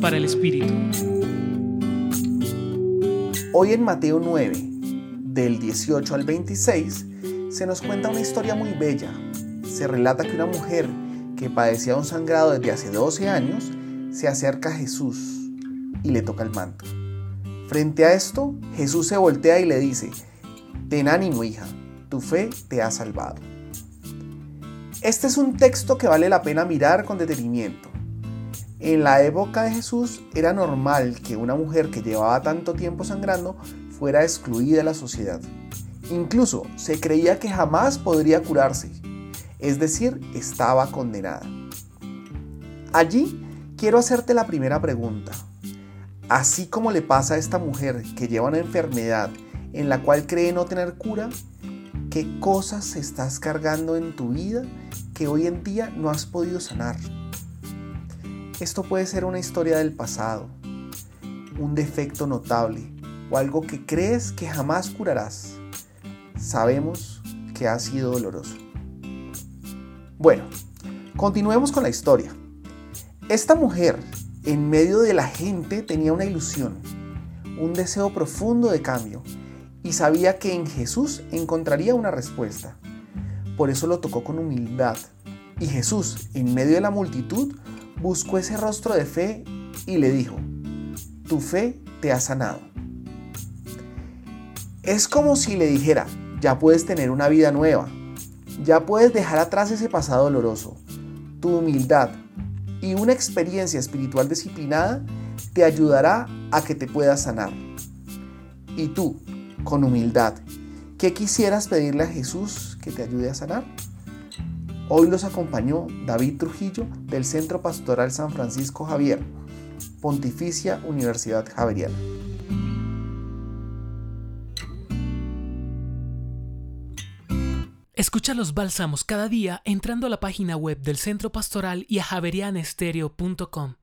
Para el Espíritu. Hoy en Mateo 9, del 18 al 26, se nos cuenta una historia muy bella. Se relata que una mujer que padecía un sangrado desde hace 12 años se acerca a Jesús y le toca el manto. Frente a esto, Jesús se voltea y le dice, Ten ánimo, hija, tu fe te ha salvado. Este es un texto que vale la pena mirar con detenimiento. En la época de Jesús era normal que una mujer que llevaba tanto tiempo sangrando fuera excluida de la sociedad. Incluso se creía que jamás podría curarse, es decir, estaba condenada. Allí quiero hacerte la primera pregunta. Así como le pasa a esta mujer que lleva una enfermedad en la cual cree no tener cura, ¿qué cosas estás cargando en tu vida que hoy en día no has podido sanar? Esto puede ser una historia del pasado, un defecto notable o algo que crees que jamás curarás. Sabemos que ha sido doloroso. Bueno, continuemos con la historia. Esta mujer, en medio de la gente, tenía una ilusión, un deseo profundo de cambio y sabía que en Jesús encontraría una respuesta. Por eso lo tocó con humildad. Y Jesús, en medio de la multitud, buscó ese rostro de fe y le dijo, tu fe te ha sanado. Es como si le dijera, ya puedes tener una vida nueva, ya puedes dejar atrás ese pasado doloroso. Tu humildad y una experiencia espiritual disciplinada te ayudará a que te puedas sanar. Y tú, con humildad, ¿qué quisieras pedirle a Jesús que te ayude a sanar? Hoy los acompañó David Trujillo del Centro Pastoral San Francisco Javier, Pontificia Universidad Javeriana. Escucha los bálsamos cada día entrando a la página web del Centro Pastoral y a javerianestereo.com.